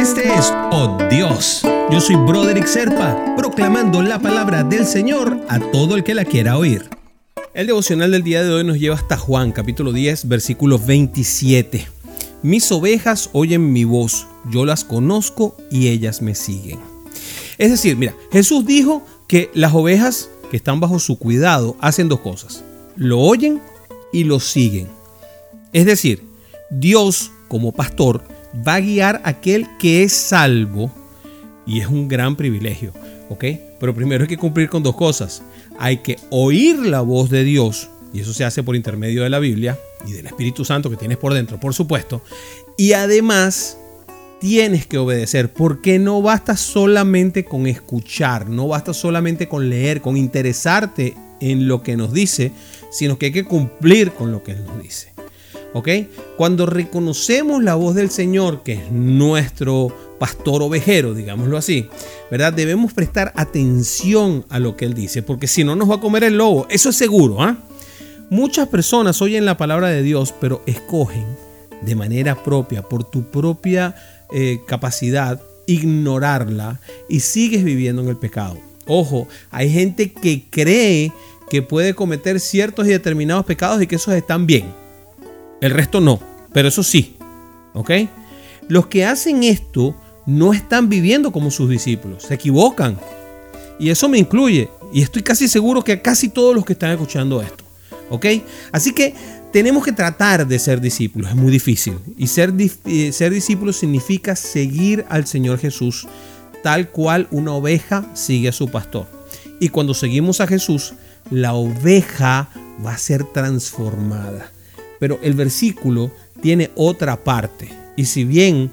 Este es Oh Dios. Yo soy Broderick Serpa, proclamando la palabra del Señor a todo el que la quiera oír. El devocional del día de hoy nos lleva hasta Juan, capítulo 10, versículo 27. Mis ovejas oyen mi voz, yo las conozco y ellas me siguen. Es decir, mira, Jesús dijo que las ovejas que están bajo su cuidado hacen dos cosas. Lo oyen y lo siguen. Es decir, Dios como pastor va a guiar a aquel que es salvo y es un gran privilegio, ¿ok? Pero primero hay que cumplir con dos cosas. Hay que oír la voz de Dios y eso se hace por intermedio de la Biblia y del Espíritu Santo que tienes por dentro, por supuesto. Y además tienes que obedecer, porque no basta solamente con escuchar, no basta solamente con leer, con interesarte en lo que nos dice, sino que hay que cumplir con lo que Él nos dice. ¿Ok? Cuando reconocemos la voz del Señor, que es nuestro pastor ovejero, digámoslo así, ¿verdad? Debemos prestar atención a lo que Él dice, porque si no nos va a comer el lobo, eso es seguro, ¿ah? Muchas personas oyen la palabra de Dios, pero escogen de manera propia, por tu propia eh, capacidad, ignorarla y sigues viviendo en el pecado. Ojo, hay gente que cree que puede cometer ciertos y determinados pecados y que esos están bien. El resto no, pero eso sí. ¿Ok? Los que hacen esto no están viviendo como sus discípulos, se equivocan. Y eso me incluye. Y estoy casi seguro que casi todos los que están escuchando esto. ¿Ok? Así que tenemos que tratar de ser discípulos, es muy difícil. Y ser, ser discípulo significa seguir al Señor Jesús tal cual una oveja sigue a su pastor. Y cuando seguimos a Jesús, la oveja va a ser transformada. Pero el versículo tiene otra parte. Y si bien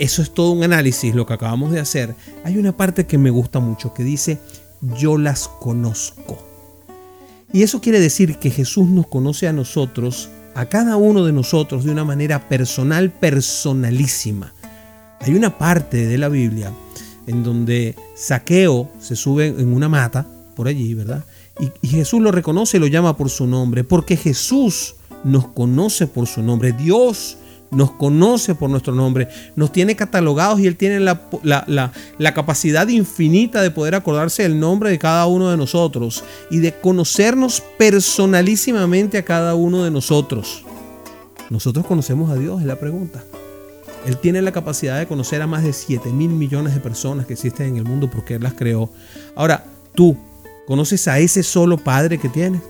eso es todo un análisis, lo que acabamos de hacer, hay una parte que me gusta mucho que dice, yo las conozco. Y eso quiere decir que Jesús nos conoce a nosotros, a cada uno de nosotros, de una manera personal, personalísima. Hay una parte de la Biblia en donde Saqueo se sube en una mata, por allí, ¿verdad? Y, Jesús lo reconoce y lo llama por su nombre, porque Jesús nos conoce por su nombre. Dios nos conoce por nuestro nombre, nos tiene catalogados y Él tiene la, capacidad infinita de poder acordarse del nombre de cada uno de nosotros y de conocernos personalísimamente a cada uno de nosotros. ¿Nosotros conocemos a Dios? Es la pregunta. Él tiene la capacidad de conocer a más de 7 mil millones de personas que existen en el mundo porque Él las creó. Ahora, tú, ¿conoces a ese solo Padre que tienes?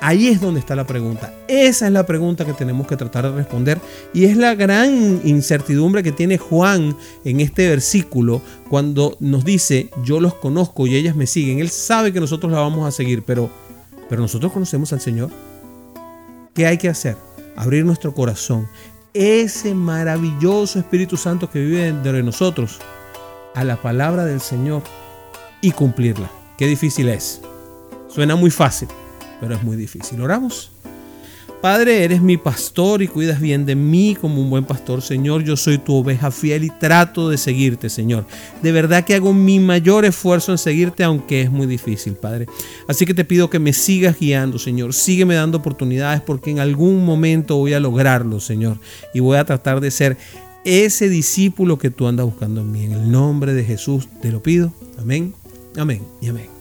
Ahí es donde está la pregunta. Esa es la pregunta que tenemos que tratar de responder y es la gran incertidumbre que tiene Juan en este versículo cuando nos dice, yo los conozco y ellas me siguen. Él sabe que nosotros la vamos a seguir, pero, pero nosotros conocemos al Señor. ¿Qué hay que hacer? Abrir nuestro corazón. Ese maravilloso Espíritu Santo que vive dentro de nosotros a la palabra del Señor y cumplirla. Qué difícil es. Suena muy fácil pero es muy difícil. Oramos. Padre, eres mi pastor y cuidas bien de mí como un buen pastor, Señor. Yo soy tu oveja fiel y trato de seguirte, Señor. De verdad que hago mi mayor esfuerzo en seguirte, aunque es muy difícil, Padre. Así que te pido que me sigas guiando, Señor. Sígueme dando oportunidades porque en algún momento voy a lograrlo, Señor. Y voy a tratar de ser ese discípulo que tú andas buscando en mí. En el nombre de Jesús te lo pido. Amén, amén y amén.